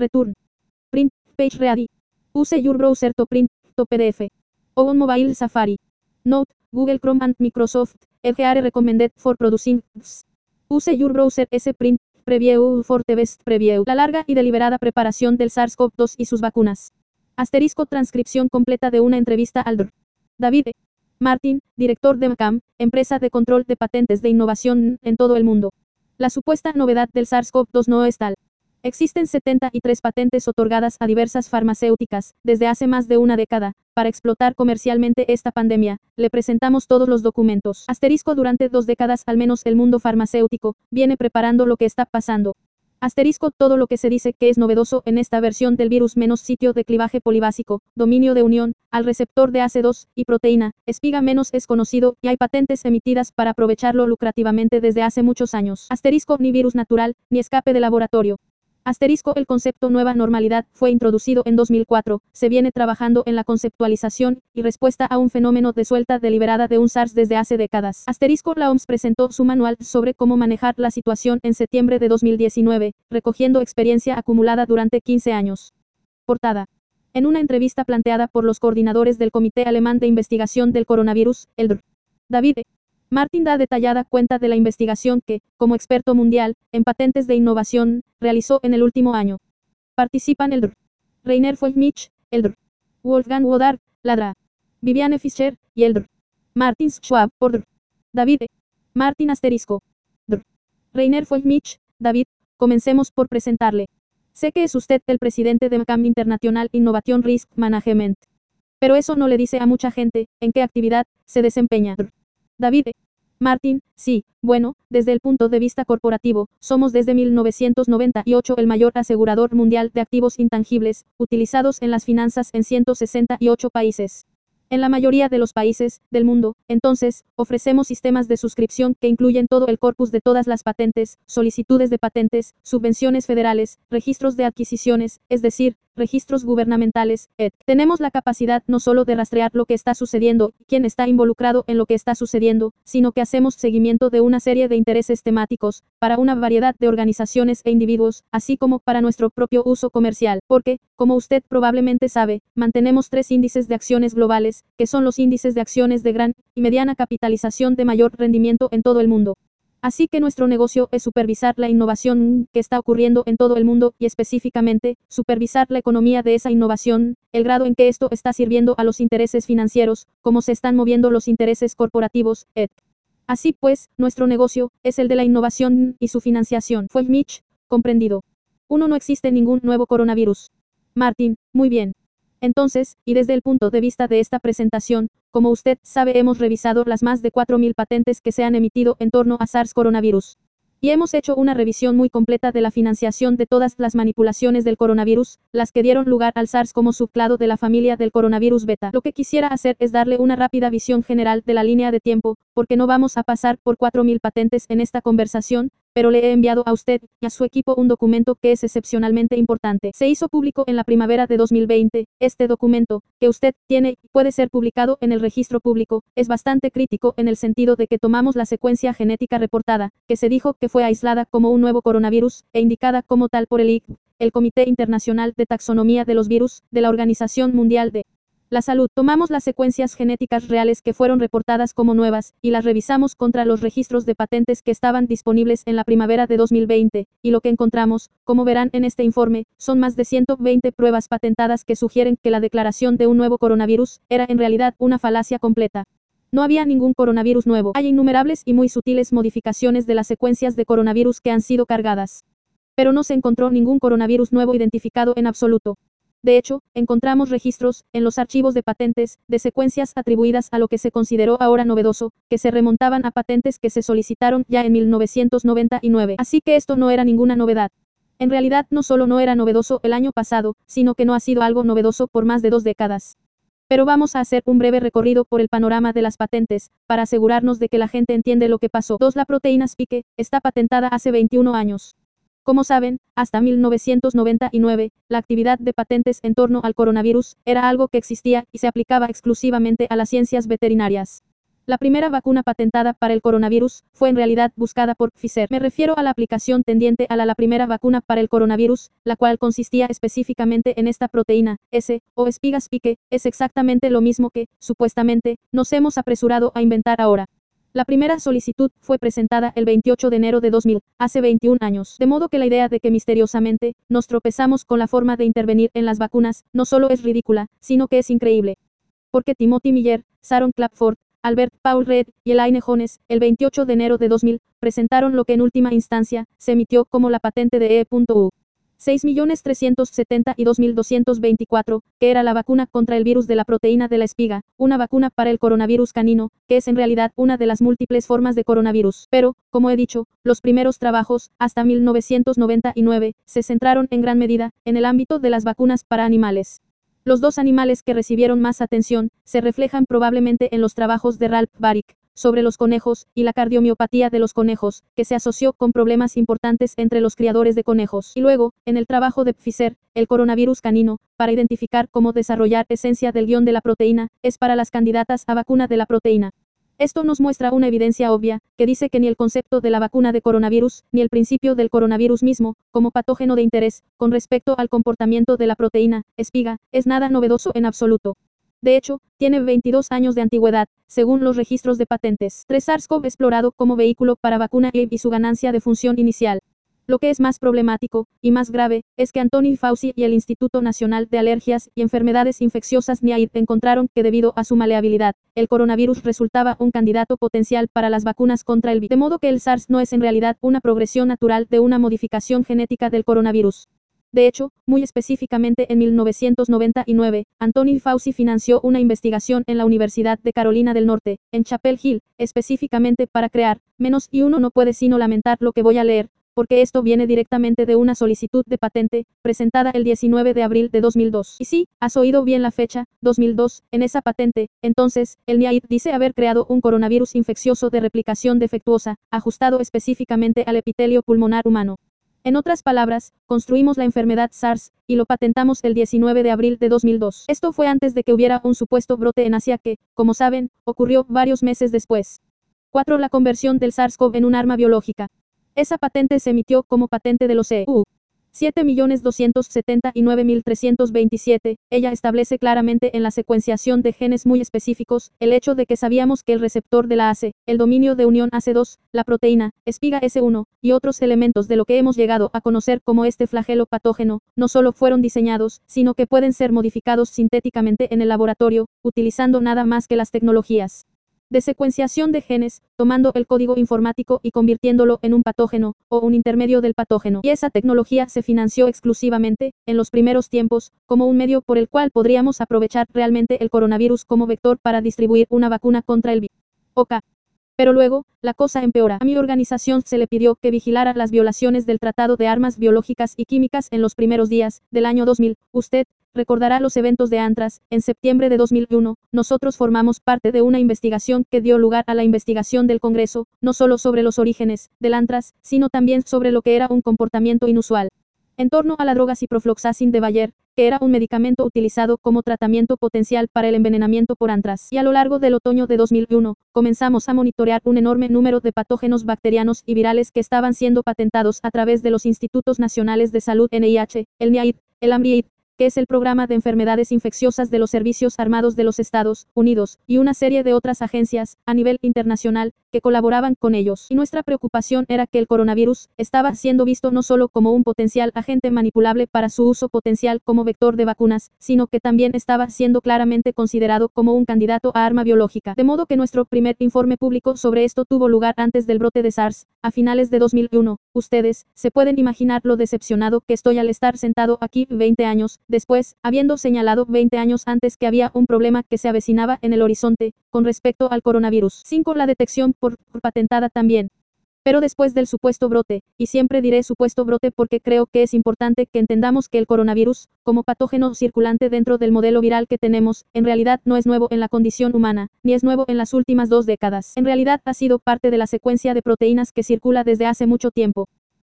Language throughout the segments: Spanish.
Return. Print, page ready. Use your browser to print, to PDF. On mobile Safari. Note, Google Chrome and Microsoft, Edge are recommended for producing. Use your browser S print, preview for the best preview. La larga y deliberada preparación del SARS-CoV-2 y sus vacunas. Asterisco transcripción completa de una entrevista al Dr. David. Martin, director de MACAM, empresa de control de patentes de innovación en todo el mundo. La supuesta novedad del SARS-CoV-2 no es tal. Existen 73 patentes otorgadas a diversas farmacéuticas, desde hace más de una década, para explotar comercialmente esta pandemia. Le presentamos todos los documentos. Asterisco durante dos décadas al menos el mundo farmacéutico, viene preparando lo que está pasando. Asterisco todo lo que se dice que es novedoso en esta versión del virus menos sitio de clivaje polibásico, dominio de unión, al receptor de AC2 y proteína, espiga menos es conocido y hay patentes emitidas para aprovecharlo lucrativamente desde hace muchos años. Asterisco ni virus natural, ni escape de laboratorio. Asterisco el concepto nueva normalidad fue introducido en 2004, se viene trabajando en la conceptualización y respuesta a un fenómeno de suelta deliberada de un SARS desde hace décadas. Asterisco la OMS presentó su manual sobre cómo manejar la situación en septiembre de 2019, recogiendo experiencia acumulada durante 15 años. Portada. En una entrevista planteada por los coordinadores del Comité Alemán de Investigación del Coronavirus, el DR. David E. Martin da detallada cuenta de la investigación que, como experto mundial, en patentes de innovación, realizó en el último año. Participan el Dr. Rainer Feldmich, el Dr. Wolfgang Wodar, Ladra. Viviane Fischer, y el Dr. Martin Schwab, por Dr. David E. Martin Asterisco. Dr. Rainer Feldmich, David, comencemos por presentarle. Sé que es usted el presidente de MACAM International Innovation Risk Management. Pero eso no le dice a mucha gente, en qué actividad, se desempeña. David E. Martin, sí, bueno, desde el punto de vista corporativo, somos desde 1998 el mayor asegurador mundial de activos intangibles, utilizados en las finanzas en 168 países. En la mayoría de los países del mundo, entonces, ofrecemos sistemas de suscripción que incluyen todo el corpus de todas las patentes, solicitudes de patentes, subvenciones federales, registros de adquisiciones, es decir, registros gubernamentales, etc. Tenemos la capacidad no solo de rastrear lo que está sucediendo, quién está involucrado en lo que está sucediendo, sino que hacemos seguimiento de una serie de intereses temáticos, para una variedad de organizaciones e individuos, así como para nuestro propio uso comercial, porque, como usted probablemente sabe, mantenemos tres índices de acciones globales, que son los índices de acciones de gran y mediana capitalización de mayor rendimiento en todo el mundo. Así que nuestro negocio es supervisar la innovación que está ocurriendo en todo el mundo y específicamente, supervisar la economía de esa innovación, el grado en que esto está sirviendo a los intereses financieros, cómo se están moviendo los intereses corporativos, etc. Así pues, nuestro negocio es el de la innovación y su financiación. Fue Mitch, comprendido. Uno no existe ningún nuevo coronavirus. Martin, muy bien. Entonces, y desde el punto de vista de esta presentación, como usted sabe hemos revisado las más de 4.000 patentes que se han emitido en torno a SARS coronavirus. Y hemos hecho una revisión muy completa de la financiación de todas las manipulaciones del coronavirus, las que dieron lugar al SARS como subclado de la familia del coronavirus beta. Lo que quisiera hacer es darle una rápida visión general de la línea de tiempo, porque no vamos a pasar por 4.000 patentes en esta conversación, pero le he enviado a usted y a su equipo un documento que es excepcionalmente importante. Se hizo público en la primavera de 2020. Este documento, que usted tiene y puede ser publicado en el registro público, es bastante crítico en el sentido de que tomamos la secuencia genética reportada, que se dijo que fue aislada como un nuevo coronavirus, e indicada como tal por el IC, el Comité Internacional de Taxonomía de los Virus, de la Organización Mundial de la salud. Tomamos las secuencias genéticas reales que fueron reportadas como nuevas, y las revisamos contra los registros de patentes que estaban disponibles en la primavera de 2020, y lo que encontramos, como verán en este informe, son más de 120 pruebas patentadas que sugieren que la declaración de un nuevo coronavirus era en realidad una falacia completa. No había ningún coronavirus nuevo. Hay innumerables y muy sutiles modificaciones de las secuencias de coronavirus que han sido cargadas. Pero no se encontró ningún coronavirus nuevo identificado en absoluto. De hecho, encontramos registros, en los archivos de patentes, de secuencias atribuidas a lo que se consideró ahora novedoso, que se remontaban a patentes que se solicitaron ya en 1999. Así que esto no era ninguna novedad. En realidad no solo no era novedoso el año pasado, sino que no ha sido algo novedoso por más de dos décadas. Pero vamos a hacer un breve recorrido por el panorama de las patentes, para asegurarnos de que la gente entiende lo que pasó. 2. La proteína Spike, está patentada hace 21 años. Como saben, hasta 1999, la actividad de patentes en torno al coronavirus era algo que existía y se aplicaba exclusivamente a las ciencias veterinarias. La primera vacuna patentada para el coronavirus fue en realidad buscada por Pfizer. Me refiero a la aplicación tendiente a la, primera vacuna para el coronavirus, la cual consistía específicamente en esta proteína, S, o espigas pique, es exactamente lo mismo que, supuestamente, nos hemos apresurado a inventar ahora. La primera solicitud fue presentada el 28 de enero de 2000, hace 21 años. De modo que la idea de que misteriosamente nos tropezamos con la forma de intervenir en las vacunas no solo es ridícula, sino que es increíble. Porque Timothy Miller, Sharon Clapford, Albert Paul Red y Elaine Jones, el 28 de enero de 2000, presentaron lo que en última instancia se emitió como la patente de E.U. 6.372.224, que era la vacuna contra el virus de la proteína de la espiga, una vacuna para el coronavirus canino, que es en realidad una de las múltiples formas de coronavirus. Pero, como he dicho, los primeros trabajos, hasta 1999, se centraron en gran medida en el ámbito de las vacunas para animales. Los dos animales que recibieron más atención se reflejan probablemente en los trabajos de Ralph Baric sobre los conejos y la cardiomiopatía de los conejos, que se asoció con problemas importantes entre los criadores de conejos. Y luego, en el trabajo de Pfizer, el coronavirus canino, para identificar cómo desarrollar esencia del guion de la proteína, es para las candidatas a vacuna de la proteína. Esto nos muestra una evidencia obvia, que dice que ni el concepto de la vacuna de coronavirus, ni el principio del coronavirus mismo, como patógeno de interés, con respecto al comportamiento de la proteína, espiga, es nada novedoso en absoluto. De hecho, tiene 22 años de antigüedad, según los registros de patentes. 3 SARS-CoV explorado como vehículo para vacuna y su ganancia de función inicial. Lo que es más problemático, y más grave, es que Anthony Fauci y el Instituto Nacional de Alergias y Enfermedades Infecciosas NIAID encontraron que debido a su maleabilidad, el coronavirus resultaba un candidato potencial para las vacunas contra el virus. De modo que el SARS no es en realidad una progresión natural de una modificación genética del coronavirus. De hecho, muy específicamente en 1999, Anthony Fauci financió una investigación en la Universidad de Carolina del Norte, en Chapel Hill, específicamente para crear, menos y uno no puede sino lamentar lo que voy a leer, porque esto viene directamente de una solicitud de patente, presentada el 19 de abril de 2002. Y sí, has oído bien la fecha, 2002, en esa patente, entonces, el NIAID dice haber creado un coronavirus infeccioso de replicación defectuosa, ajustado específicamente al epitelio pulmonar humano. En otras palabras, construimos la enfermedad SARS, y lo patentamos el 19 de abril de 2002. Esto fue antes de que hubiera un supuesto brote en Asia que, como saben, ocurrió varios meses después. 4. La conversión del SARS-CoV en un arma biológica. Esa patente se emitió como patente de los EU. 7.279.327, ella establece claramente en la secuenciación de genes muy específicos, el hecho de que sabíamos que el receptor de la ACE, el dominio de unión AC2, la proteína, espiga S1, y otros elementos de lo que hemos llegado a conocer como este flagelo patógeno, no solo fueron diseñados, sino que pueden ser modificados sintéticamente en el laboratorio, utilizando nada más que las tecnologías de secuenciación de genes, tomando el código informático y convirtiéndolo en un patógeno, o un intermedio del patógeno. Y esa tecnología se financió exclusivamente, en los primeros tiempos, como un medio por el cual podríamos aprovechar realmente el coronavirus como vector para distribuir una vacuna contra el virus. Pero luego, la cosa empeora. A mi organización se le pidió que vigilara las violaciones del Tratado de Armas Biológicas y Químicas en los primeros días del año 2000. Usted, recordará los eventos de Antras, en septiembre de 2001, nosotros formamos parte de una investigación que dio lugar a la investigación del Congreso, no solo sobre los orígenes del Antras, sino también sobre lo que era un comportamiento inusual. En torno a la droga ciprofloxacin de Bayer, que era un medicamento utilizado como tratamiento potencial para el envenenamiento por antras. Y a lo largo del otoño de 2001, comenzamos a monitorear un enorme número de patógenos bacterianos y virales que estaban siendo patentados a través de los Institutos Nacionales de Salud NIH, el NIAID, el AMRIAID, que es el programa de enfermedades infecciosas de los Servicios Armados de los Estados Unidos, y una serie de otras agencias, a nivel internacional, que colaboraban con ellos. Y nuestra preocupación era que el coronavirus estaba siendo visto no solo como un potencial agente manipulable para su uso potencial como vector de vacunas, sino que también estaba siendo claramente considerado como un candidato a arma biológica. De modo que nuestro primer informe público sobre esto tuvo lugar antes del brote de SARS, a finales de 2001. Ustedes, se pueden imaginar lo decepcionado que estoy al estar sentado aquí 20 años, después, habiendo señalado 20 años antes que había un problema que se avecinaba en el horizonte, con respecto al coronavirus. 5. La detección por, patentada también. Pero después del supuesto brote, y siempre diré supuesto brote porque creo que es importante que entendamos que el coronavirus, como patógeno circulante dentro del modelo viral que tenemos, en realidad no es nuevo en la condición humana, ni es nuevo en las últimas dos décadas. En realidad ha sido parte de la secuencia de proteínas que circula desde hace mucho tiempo.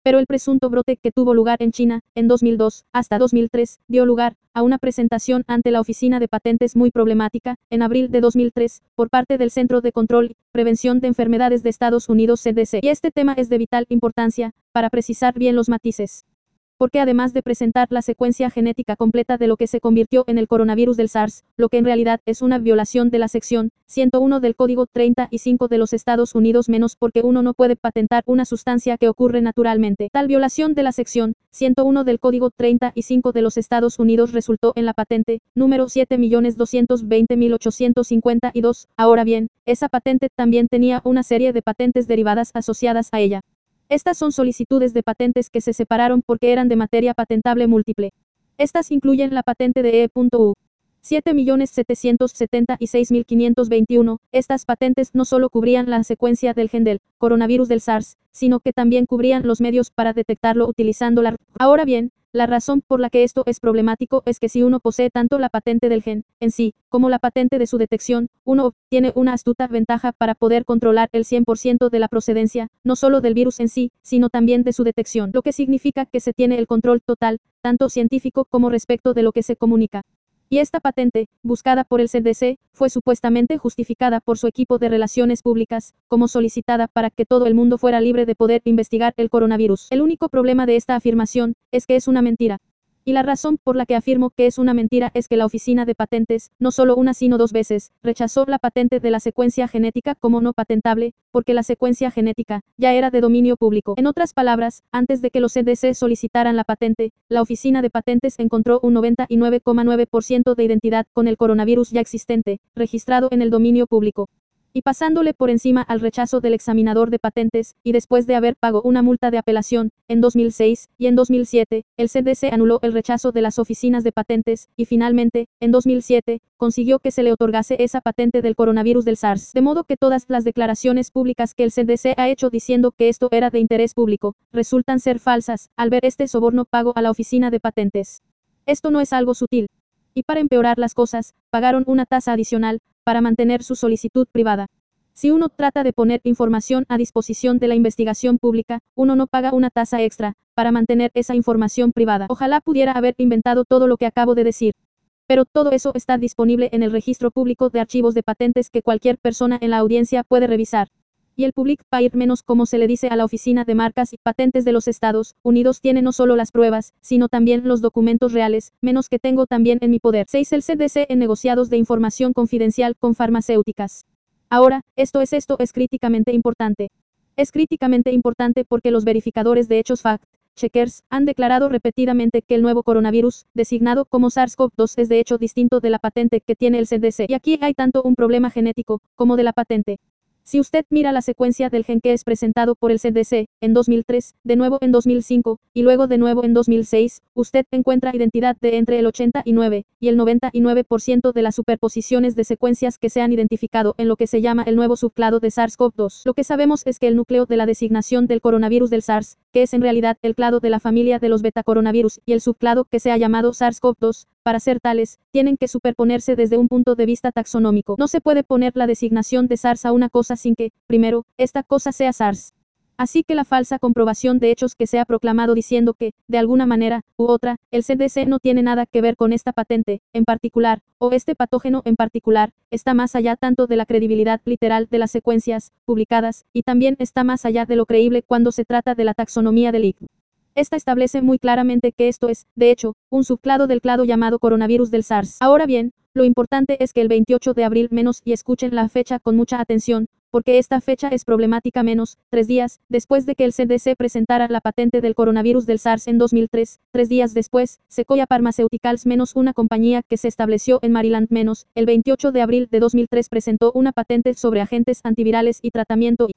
Pero el presunto brote que tuvo lugar en China, en 2002, hasta 2003, dio lugar a una presentación ante la Oficina de Patentes muy problemática, en abril de 2003, por parte del Centro de Control y Prevención de Enfermedades de Estados Unidos CDC. Y este tema es de vital importancia, para precisar bien los matices porque además de presentar la secuencia genética completa de lo que se convirtió en el coronavirus del SARS, lo que en realidad es una violación de la sección 101 del Código 35 de los Estados Unidos menos porque uno no puede patentar una sustancia que ocurre naturalmente. Tal violación de la sección 101 del Código 35 de los Estados Unidos resultó en la patente número 7.220.852. Ahora bien, esa patente también tenía una serie de patentes derivadas asociadas a ella. Estas son solicitudes de patentes que se separaron porque eran de materia patentable múltiple. Estas incluyen la patente de E.U. 7.776.521. Estas patentes no solo cubrían la secuencia del gen del coronavirus del SARS, sino que también cubrían los medios para detectarlo utilizando la... Ahora bien, la razón por la que esto es problemático es que si uno posee tanto la patente del gen en sí, como la patente de su detección, uno obtiene una astuta ventaja para poder controlar el 100% de la procedencia, no solo del virus en sí, sino también de su detección, lo que significa que se tiene el control total, tanto científico como respecto de lo que se comunica. Y esta patente, buscada por el CDC, fue supuestamente justificada por su equipo de relaciones públicas, como solicitada para que todo el mundo fuera libre de poder investigar el coronavirus. El único problema de esta afirmación, es que es una mentira. Y la razón por la que afirmo que es una mentira es que la Oficina de Patentes, no solo una sino dos veces, rechazó la patente de la secuencia genética como no patentable, porque la secuencia genética ya era de dominio público. En otras palabras, antes de que los CDC solicitaran la patente, la Oficina de Patentes encontró un 99,9% de identidad con el coronavirus ya existente, registrado en el dominio público y pasándole por encima al rechazo del examinador de patentes, y después de haber pagado una multa de apelación, en 2006 y en 2007, el CDC anuló el rechazo de las oficinas de patentes, y finalmente, en 2007, consiguió que se le otorgase esa patente del coronavirus del SARS. De modo que todas las declaraciones públicas que el CDC ha hecho diciendo que esto era de interés público, resultan ser falsas, al ver este soborno pago a la oficina de patentes. Esto no es algo sutil. Y para empeorar las cosas, pagaron una tasa adicional, para mantener su solicitud privada. Si uno trata de poner información a disposición de la investigación pública, uno no paga una tasa extra, para mantener esa información privada. Ojalá pudiera haber inventado todo lo que acabo de decir. Pero todo eso está disponible en el registro público de archivos de patentes que cualquier persona en la audiencia puede revisar. Y el Public Pair menos como se le dice a la Oficina de Marcas y Patentes de los Estados Unidos tiene no solo las pruebas, sino también los documentos reales, menos que tengo también en mi poder. 6. El CDC en negociados de información confidencial con farmacéuticas. Ahora, esto es esto es críticamente importante. Es críticamente importante porque los verificadores de hechos fact checkers han declarado repetidamente que el nuevo coronavirus, designado como SARS-CoV-2, es de hecho distinto de la patente que tiene el CDC. Y aquí hay tanto un problema genético, como de la patente. Si usted mira la secuencia del gen que es presentado por el CDC, en 2003, de nuevo en 2005, y luego de nuevo en 2006, usted encuentra identidad de entre el 89 y el 99% de las superposiciones de secuencias que se han identificado en lo que se llama el nuevo subclado de SARS-CoV-2. Lo que sabemos es que el núcleo de la designación del coronavirus del SARS, que es en realidad el clado de la familia de los betacoronavirus, y el subclado que se ha llamado SARS-CoV-2, para ser tales, tienen que superponerse desde un punto de vista taxonómico. No se puede poner la designación de SARS a una cosa sin que, primero, esta cosa sea SARS. Así que la falsa comprobación de hechos que se ha proclamado diciendo que, de alguna manera, u otra, el CDC no tiene nada que ver con esta patente, en particular, o este patógeno en particular, está más allá tanto de la credibilidad literal de las secuencias, publicadas, y también está más allá de lo creíble cuando se trata de la taxonomía del IC. Esta establece muy claramente que esto es, de hecho, un subclado del clado llamado coronavirus del SARS. Ahora bien, lo importante es que el 28 de abril menos y escuchen la fecha con mucha atención, porque esta fecha es problemática menos, tres días, después de que el CDC presentara la patente del coronavirus del SARS en 2003, tres días después, Sequoia Pharmaceuticals menos una compañía que se estableció en Maryland menos, el 28 de abril de 2003 presentó una patente sobre agentes antivirales y tratamiento y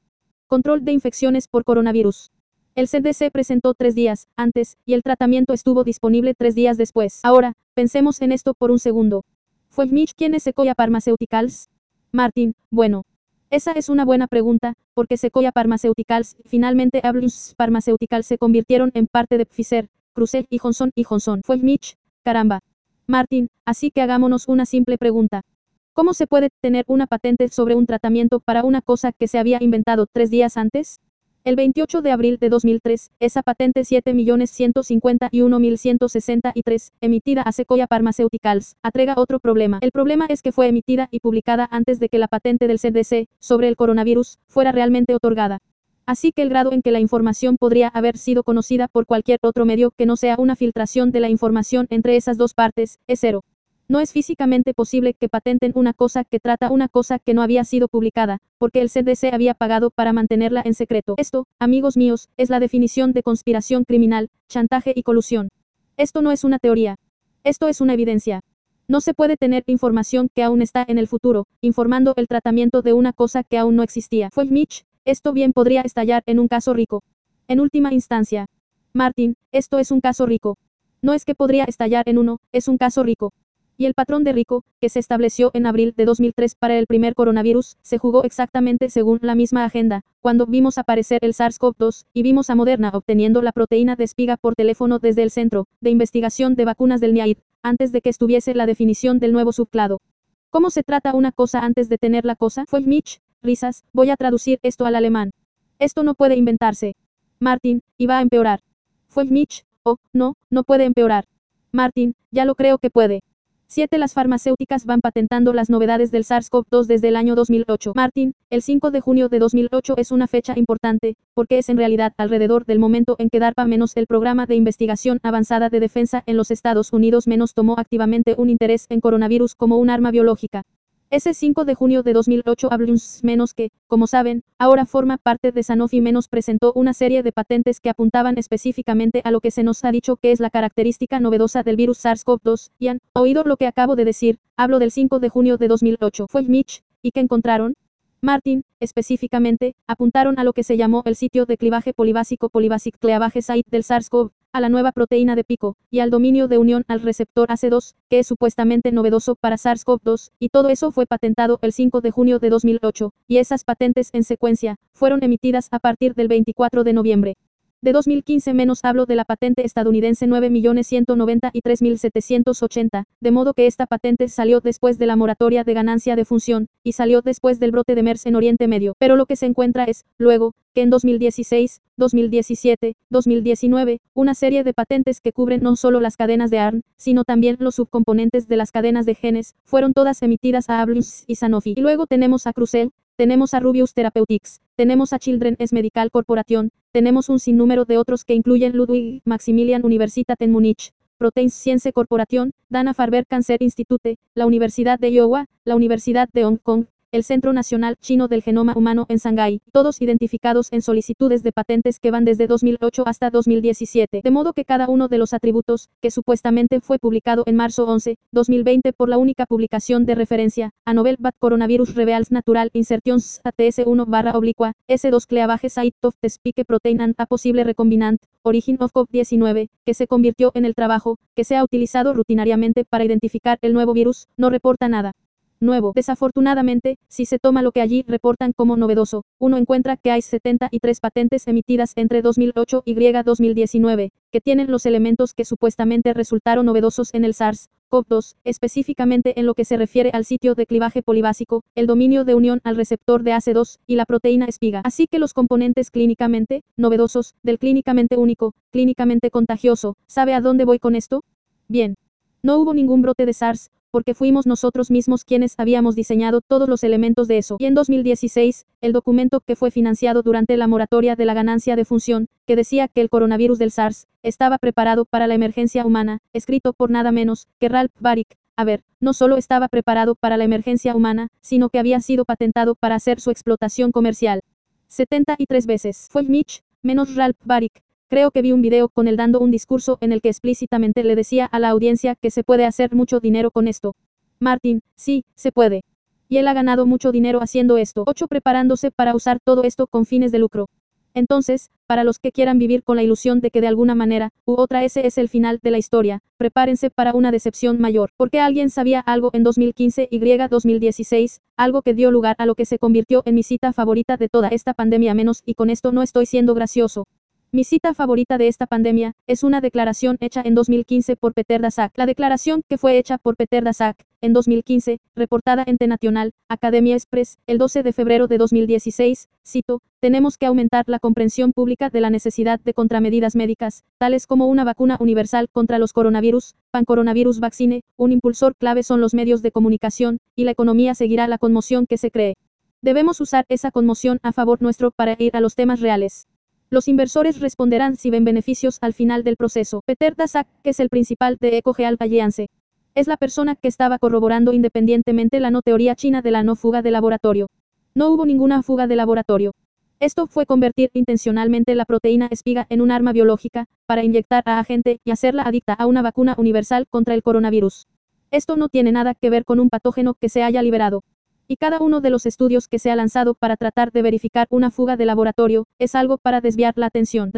control de infecciones por coronavirus. El CDC presentó tres días antes, y el tratamiento estuvo disponible tres días después. Ahora, pensemos en esto por un segundo. ¿Fue Mitch quien es Sequoia Pharmaceuticals? Martin, bueno. Esa es una buena pregunta, porque Sequoia Pharmaceuticals, finalmente Ablus Pharmaceuticals se convirtieron en parte de Pfizer, Crucel y Johnson y Johnson. Fue Mitch, caramba. Martin, así que hagámonos una simple pregunta. ¿Cómo se puede tener una patente sobre un tratamiento para una cosa que se había inventado tres días antes? El 28 de abril de 2003, esa patente 7.151.163, emitida a Sequoia Pharmaceuticals, atrega otro problema. El problema es que fue emitida y publicada antes de que la patente del CDC, sobre el coronavirus, fuera realmente otorgada. Así que el grado en que la información podría haber sido conocida por cualquier otro medio que no sea una filtración de la información entre esas dos partes, es cero. No es físicamente posible que patenten una cosa que trata una cosa que no había sido publicada, porque el CDC había pagado para mantenerla en secreto. Esto, amigos míos, es la definición de conspiración criminal, chantaje y colusión. Esto no es una teoría. Esto es una evidencia. No se puede tener información que aún está en el futuro, informando el tratamiento de una cosa que aún no existía. Fue Mitch, esto bien podría estallar en un caso rico. En última instancia. Martin, esto es un caso rico. No es que podría estallar en uno, es un caso rico. Y el patrón de Rico, que se estableció en abril de 2003 para el primer coronavirus, se jugó exactamente según la misma agenda, cuando vimos aparecer el SARS-CoV-2, y vimos a Moderna obteniendo la proteína de espiga por teléfono desde el Centro de Investigación de Vacunas del NIAID, antes de que estuviese la definición del nuevo subclado. ¿Cómo se trata una cosa antes de tener la cosa? Fue Mitch, risas, voy a traducir esto al alemán. Esto no puede inventarse. Martin, y va a empeorar. Fue Mitch, oh, no, no puede empeorar. Martin, ya lo creo que puede. 7. Las farmacéuticas van patentando las novedades del SARS-CoV-2 desde el año 2008. Martin, el 5 de junio de 2008 es una fecha importante, porque es en realidad alrededor del momento en que DARPA menos el programa de investigación avanzada de defensa en los Estados Unidos menos tomó activamente un interés en coronavirus como un arma biológica. Ese 5 de junio de 2008 Ablums menos que, como saben, ahora forma parte de Sanofi menos presentó una serie de patentes que apuntaban específicamente a lo que se nos ha dicho que es la característica novedosa del virus SARS-CoV-2, y han oído lo que acabo de decir, hablo del 5 de junio de 2008. Fue Mitch, ¿y qué encontraron? Martin, específicamente, apuntaron a lo que se llamó el sitio de clivaje polibásico polibasic cleavage site del SARS-CoV, a la nueva proteína de pico, y al dominio de unión al receptor AC2, que es supuestamente novedoso para SARS-CoV-2, y todo eso fue patentado el 5 de junio de 2008, y esas patentes en secuencia, fueron emitidas a partir del 24 de noviembre de 2015 menos hablo de la patente estadounidense 9.193.780, de modo que esta patente salió después de la moratoria de ganancia de función, y salió después del brote de MERS en Oriente Medio. Pero lo que se encuentra es, luego, que en 2016, 2017, 2019, una serie de patentes que cubren no solo las cadenas de ARN, sino también los subcomponentes de las cadenas de genes, fueron todas emitidas a Ablus y Sanofi. Y luego tenemos a Crucel, tenemos a Rubius Therapeutics, tenemos a Children's Medical Corporation, tenemos un sinnúmero de otros que incluyen Ludwig Maximilian Universitat en Múnich, Protein Science Corporation, Dana Farber Cancer Institute, la Universidad de Iowa, la Universidad de Hong Kong, el Centro Nacional Chino del Genoma Humano en Shanghái, todos identificados en solicitudes de patentes que van desde 2008 hasta 2017, de modo que cada uno de los atributos, que supuestamente fue publicado en marzo 11, 2020 por la única publicación de referencia, a Novel Bat Coronavirus Reveals Natural Insertions ATS1 barra oblicua, S2 Cleavage Site of the Spike Protein and a posible recombinant, Origin of COVID-19, que se convirtió en el trabajo, que se ha utilizado rutinariamente para identificar el nuevo virus, no reporta nada nuevo. Desafortunadamente, si se toma lo que allí reportan como novedoso, uno encuentra que hay 73 patentes emitidas entre 2008 y 2019, que tienen los elementos que supuestamente resultaron novedosos en el SARS. CoV-2, específicamente en lo que se refiere al sitio de clivaje polibásico, el dominio de unión al receptor de AC2 y la proteína espiga. Así que los componentes clínicamente novedosos del clínicamente único, clínicamente contagioso, ¿sabe a dónde voy con esto? Bien. No hubo ningún brote de SARS, porque fuimos nosotros mismos quienes habíamos diseñado todos los elementos de eso. Y en 2016, el documento que fue financiado durante la moratoria de la ganancia de función, que decía que el coronavirus del SARS estaba preparado para la emergencia humana, escrito por nada menos que Ralph Baric, a ver, no solo estaba preparado para la emergencia humana, sino que había sido patentado para hacer su explotación comercial. 73 veces. Fue Mitch, menos Ralph Baric, Creo que vi un video con él dando un discurso en el que explícitamente le decía a la audiencia que se puede hacer mucho dinero con esto. Martin, sí, se puede. Y él ha ganado mucho dinero haciendo esto. 8. Preparándose para usar todo esto con fines de lucro. Entonces, para los que quieran vivir con la ilusión de que de alguna manera, u otra ese es el final de la historia, prepárense para una decepción mayor. Porque alguien sabía algo en 2015 y 2016, algo que dio lugar a lo que se convirtió en mi cita favorita de toda esta pandemia menos y con esto no estoy siendo gracioso. Mi cita favorita de esta pandemia es una declaración hecha en 2015 por Peter Daszak. La declaración que fue hecha por Peter Daszak en 2015, reportada en The National Academia Express el 12 de febrero de 2016, cito, tenemos que aumentar la comprensión pública de la necesidad de contramedidas médicas, tales como una vacuna universal contra los coronavirus, pan-coronavirus vaccine, un impulsor clave son los medios de comunicación, y la economía seguirá la conmoción que se cree. Debemos usar esa conmoción a favor nuestro para ir a los temas reales. Los inversores responderán si ven beneficios al final del proceso. Peter Daszak, que es el principal de EcoGeal Alliance, es la persona que estaba corroborando independientemente la no teoría china de la no fuga de laboratorio. No hubo ninguna fuga de laboratorio. Esto fue convertir intencionalmente la proteína espiga en un arma biológica, para inyectar a agente y hacerla adicta a una vacuna universal contra el coronavirus. Esto no tiene nada que ver con un patógeno que se haya liberado. Y cada uno de los estudios que se ha lanzado para tratar de verificar una fuga de laboratorio, es algo para desviar la atención.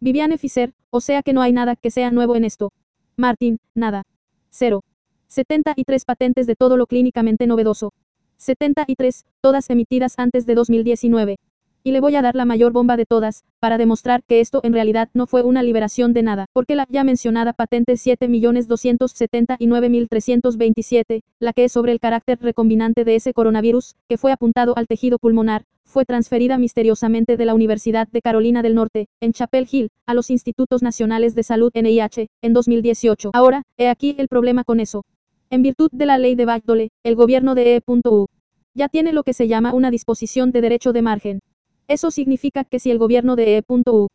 Viviane Fischer, o sea que no hay nada que sea nuevo en esto. Martin, nada. 0. 73 patentes de todo lo clínicamente novedoso. 73, todas emitidas antes de 2019. Y le voy a dar la mayor bomba de todas, para demostrar que esto en realidad no fue una liberación de nada, porque la ya mencionada patente 7.279.327, la que es sobre el carácter recombinante de ese coronavirus, que fue apuntado al tejido pulmonar, fue transferida misteriosamente de la Universidad de Carolina del Norte, en Chapel Hill, a los Institutos Nacionales de Salud NIH, en 2018. Ahora, he aquí el problema con eso. En virtud de la ley de Bagdole, el gobierno de E.U. ya tiene lo que se llama una disposición de derecho de margen. Eso significa que si el gobierno de E.U.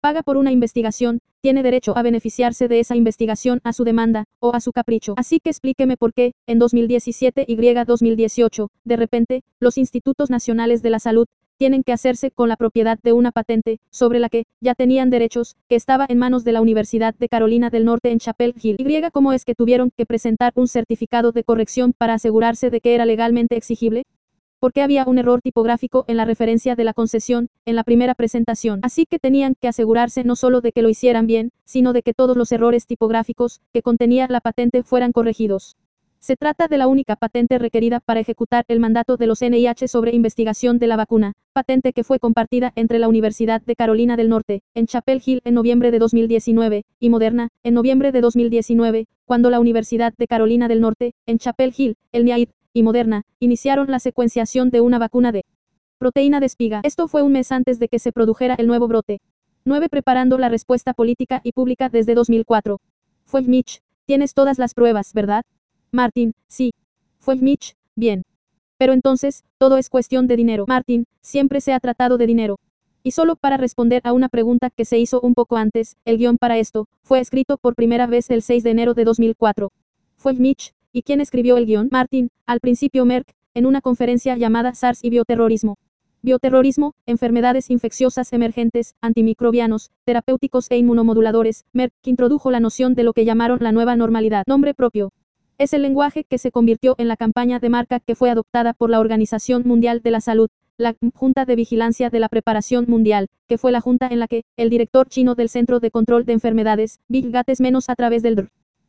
paga por una investigación, tiene derecho a beneficiarse de esa investigación a su demanda, o a su capricho. Así que explíqueme por qué, en 2017 y 2018, de repente, los institutos nacionales de la salud, tienen que hacerse con la propiedad de una patente, sobre la que, ya tenían derechos, que estaba en manos de la Universidad de Carolina del Norte en Chapel Hill. ¿Y cómo es que tuvieron que presentar un certificado de corrección para asegurarse de que era legalmente exigible? Porque había un error tipográfico en la referencia de la concesión, en la primera presentación. Así que tenían que asegurarse no solo de que lo hicieran bien, sino de que todos los errores tipográficos que contenía la patente fueran corregidos. Se trata de la única patente requerida para ejecutar el mandato de los NIH sobre investigación de la vacuna, patente que fue compartida entre la Universidad de Carolina del Norte, en Chapel Hill en noviembre de 2019, y Moderna, en noviembre de 2019, cuando la Universidad de Carolina del Norte, en Chapel Hill, el NIAID, y Moderna, iniciaron la secuenciación de una vacuna de proteína de espiga. Esto fue un mes antes de que se produjera el nuevo brote. 9. Preparando la respuesta política y pública desde 2004. Fue Mitch, tienes todas las pruebas, ¿verdad? Martin, sí. Fue Mitch, bien. Pero entonces, todo es cuestión de dinero. Martin, siempre se ha tratado de dinero. Y solo para responder a una pregunta que se hizo un poco antes, el guion para esto, fue escrito por primera vez el 6 de enero de 2004. Fue Mitch, ¿Y quién escribió el guion? Martin, al principio Merck, en una conferencia llamada SARS y bioterrorismo. Bioterrorismo, enfermedades infecciosas emergentes, antimicrobianos, terapéuticos e inmunomoduladores, Merck introdujo la noción de lo que llamaron la nueva normalidad. Nombre propio. Es el lenguaje que se convirtió en la campaña de marca que fue adoptada por la Organización Mundial de la Salud, la Junta de Vigilancia de la Preparación Mundial, que fue la junta en la que el director chino del Centro de Control de Enfermedades, Bill Gates menos a través del DR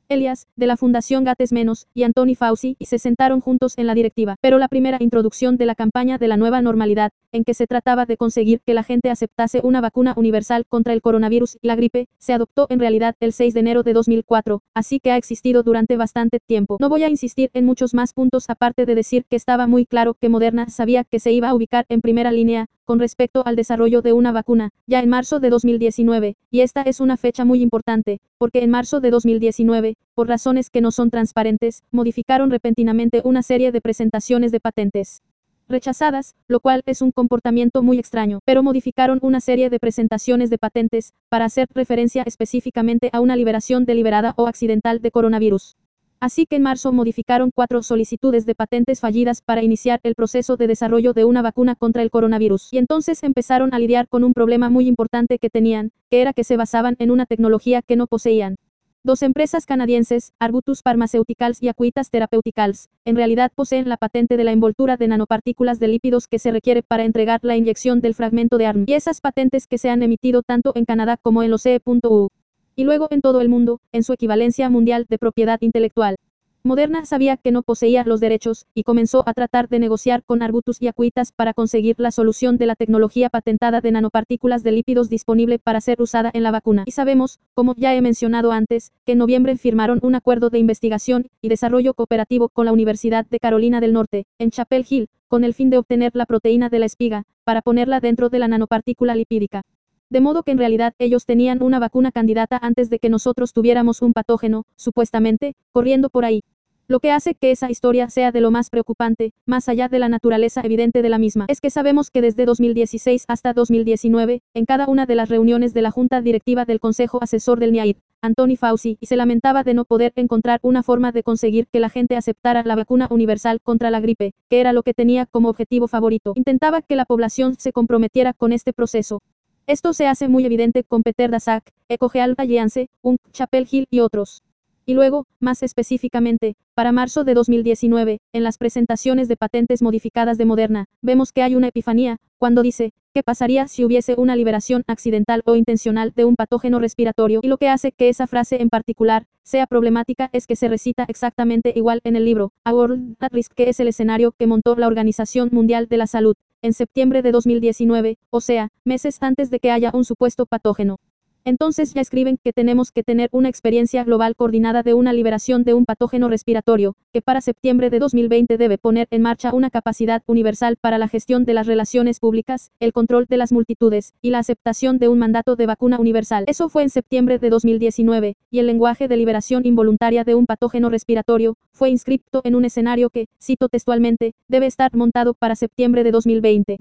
Elias, de la Fundación Gates Menos, y Anthony Fauci, y se sentaron juntos en la directiva. Pero la primera introducción de la campaña de la nueva normalidad, en que se trataba de conseguir que la gente aceptase una vacuna universal contra el coronavirus y la gripe, se adoptó en realidad el 6 de enero de 2004, así que ha existido durante bastante tiempo. No voy a insistir en muchos más puntos aparte de decir que estaba muy claro que Moderna sabía que se iba a ubicar en primera línea, con respecto al desarrollo de una vacuna, ya en marzo de 2019, y esta es una fecha muy importante, porque en marzo de 2019, por razones que no son transparentes, modificaron repentinamente una serie de presentaciones de patentes rechazadas, lo cual es un comportamiento muy extraño, pero modificaron una serie de presentaciones de patentes, para hacer referencia específicamente a una liberación deliberada o accidental de coronavirus. Así que en marzo modificaron cuatro solicitudes de patentes fallidas para iniciar el proceso de desarrollo de una vacuna contra el coronavirus. Y entonces empezaron a lidiar con un problema muy importante que tenían, que era que se basaban en una tecnología que no poseían. Dos empresas canadienses, Arbutus Pharmaceuticals y Acuitas Therapeuticals, en realidad poseen la patente de la envoltura de nanopartículas de lípidos que se requiere para entregar la inyección del fragmento de ARM. Y esas patentes que se han emitido tanto en Canadá como en los CE.U y luego en todo el mundo, en su equivalencia mundial de propiedad intelectual. Moderna sabía que no poseía los derechos, y comenzó a tratar de negociar con Arbutus y Acuitas para conseguir la solución de la tecnología patentada de nanopartículas de lípidos disponible para ser usada en la vacuna. Y sabemos, como ya he mencionado antes, que en noviembre firmaron un acuerdo de investigación y desarrollo cooperativo con la Universidad de Carolina del Norte, en Chapel Hill, con el fin de obtener la proteína de la espiga, para ponerla dentro de la nanopartícula lipídica. De modo que en realidad ellos tenían una vacuna candidata antes de que nosotros tuviéramos un patógeno, supuestamente, corriendo por ahí. Lo que hace que esa historia sea de lo más preocupante, más allá de la naturaleza evidente de la misma, es que sabemos que desde 2016 hasta 2019, en cada una de las reuniones de la Junta Directiva del Consejo Asesor del NIAID, Anthony Fauci, y se lamentaba de no poder encontrar una forma de conseguir que la gente aceptara la vacuna universal contra la gripe, que era lo que tenía como objetivo favorito. Intentaba que la población se comprometiera con este proceso. Esto se hace muy evidente con Peter Daszak, Ecogeal Alliance, Un, Chapel Hill y otros. Y luego, más específicamente, para marzo de 2019, en las presentaciones de patentes modificadas de Moderna, vemos que hay una epifanía, cuando dice, ¿qué pasaría si hubiese una liberación accidental o intencional de un patógeno respiratorio? Y lo que hace que esa frase en particular sea problemática es que se recita exactamente igual en el libro, A World at Risk, que es el escenario que montó la Organización Mundial de la Salud, en septiembre de 2019, o sea, meses antes de que haya un supuesto patógeno. Entonces ya escriben que tenemos que tener una experiencia global coordinada de una liberación de un patógeno respiratorio, que para septiembre de 2020 debe poner en marcha una capacidad universal para la gestión de las relaciones públicas, el control de las multitudes, y la aceptación de un mandato de vacuna universal. Eso fue en septiembre de 2019, y el lenguaje de liberación involuntaria de un patógeno respiratorio, fue inscripto en un escenario que, cito textualmente, debe estar montado para septiembre de 2020.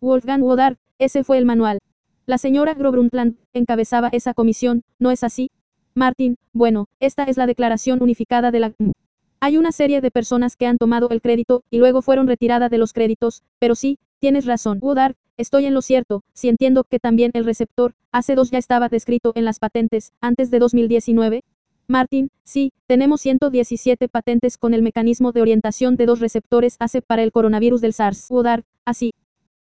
Wolfgang Wodark, ese fue el manual. La señora Grobrundtland encabezaba esa comisión, ¿no es así? Martin, bueno, esta es la declaración unificada de la... Hay una serie de personas que han tomado el crédito y luego fueron retiradas de los créditos, pero sí, tienes razón. Woodard, estoy en lo cierto, si entiendo que también el receptor, hace dos ya estaba descrito en las patentes, antes de 2019. Martin, sí, tenemos 117 patentes con el mecanismo de orientación de dos receptores ACE para el coronavirus del SARS. Woodard, así.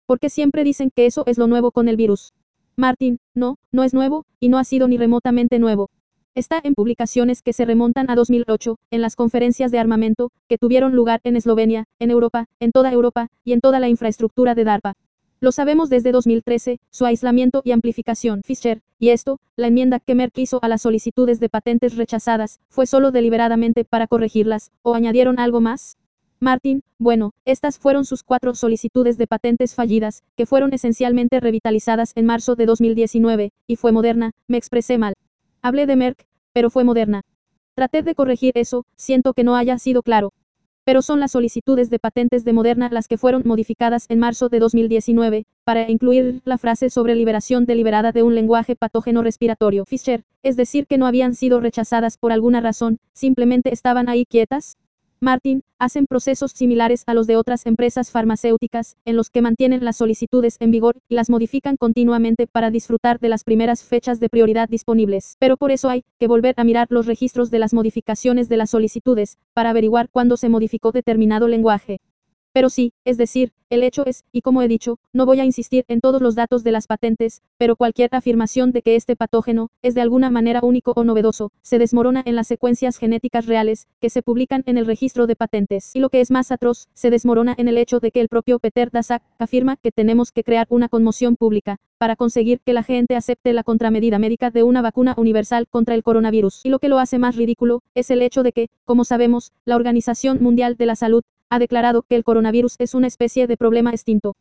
Porque siempre dicen que eso es lo nuevo con el virus. Martin, no, no es nuevo, y no ha sido ni remotamente nuevo. Está en publicaciones que se remontan a 2008, en las conferencias de armamento, que tuvieron lugar en Eslovenia, en Europa, en toda Europa, y en toda la infraestructura de DARPA. Lo sabemos desde 2013, su aislamiento y amplificación. Fischer, y esto, la enmienda que Merck hizo a las solicitudes de patentes rechazadas, fue solo deliberadamente para corregirlas, o añadieron algo más. Martin, bueno, estas fueron sus cuatro solicitudes de patentes fallidas, que fueron esencialmente revitalizadas en marzo de 2019, y fue moderna, me expresé mal. Hablé de Merck, pero fue moderna. Traté de corregir eso, siento que no haya sido claro. Pero son las solicitudes de patentes de Moderna las que fueron modificadas en marzo de 2019, para incluir la frase sobre liberación deliberada de un lenguaje patógeno respiratorio. Fischer, es decir que no habían sido rechazadas por alguna razón, simplemente estaban ahí quietas. Martin, hacen procesos similares a los de otras empresas farmacéuticas, en los que mantienen las solicitudes en vigor y las modifican continuamente para disfrutar de las primeras fechas de prioridad disponibles. Pero por eso hay que volver a mirar los registros de las modificaciones de las solicitudes, para averiguar cuándo se modificó determinado lenguaje. Pero sí, es decir, el hecho es, y como he dicho, no voy a insistir en todos los datos de las patentes, pero cualquier afirmación de que este patógeno es de alguna manera único o novedoso, se desmorona en las secuencias genéticas reales, que se publican en el registro de patentes. Y lo que es más atroz, se desmorona en el hecho de que el propio Peter Daszak afirma que tenemos que crear una conmoción pública, para conseguir que la gente acepte la contramedida médica de una vacuna universal contra el coronavirus. Y lo que lo hace más ridículo, es el hecho de que, como sabemos, la Organización Mundial de la Salud, ha declarado que el coronavirus es una especie de problema extinto.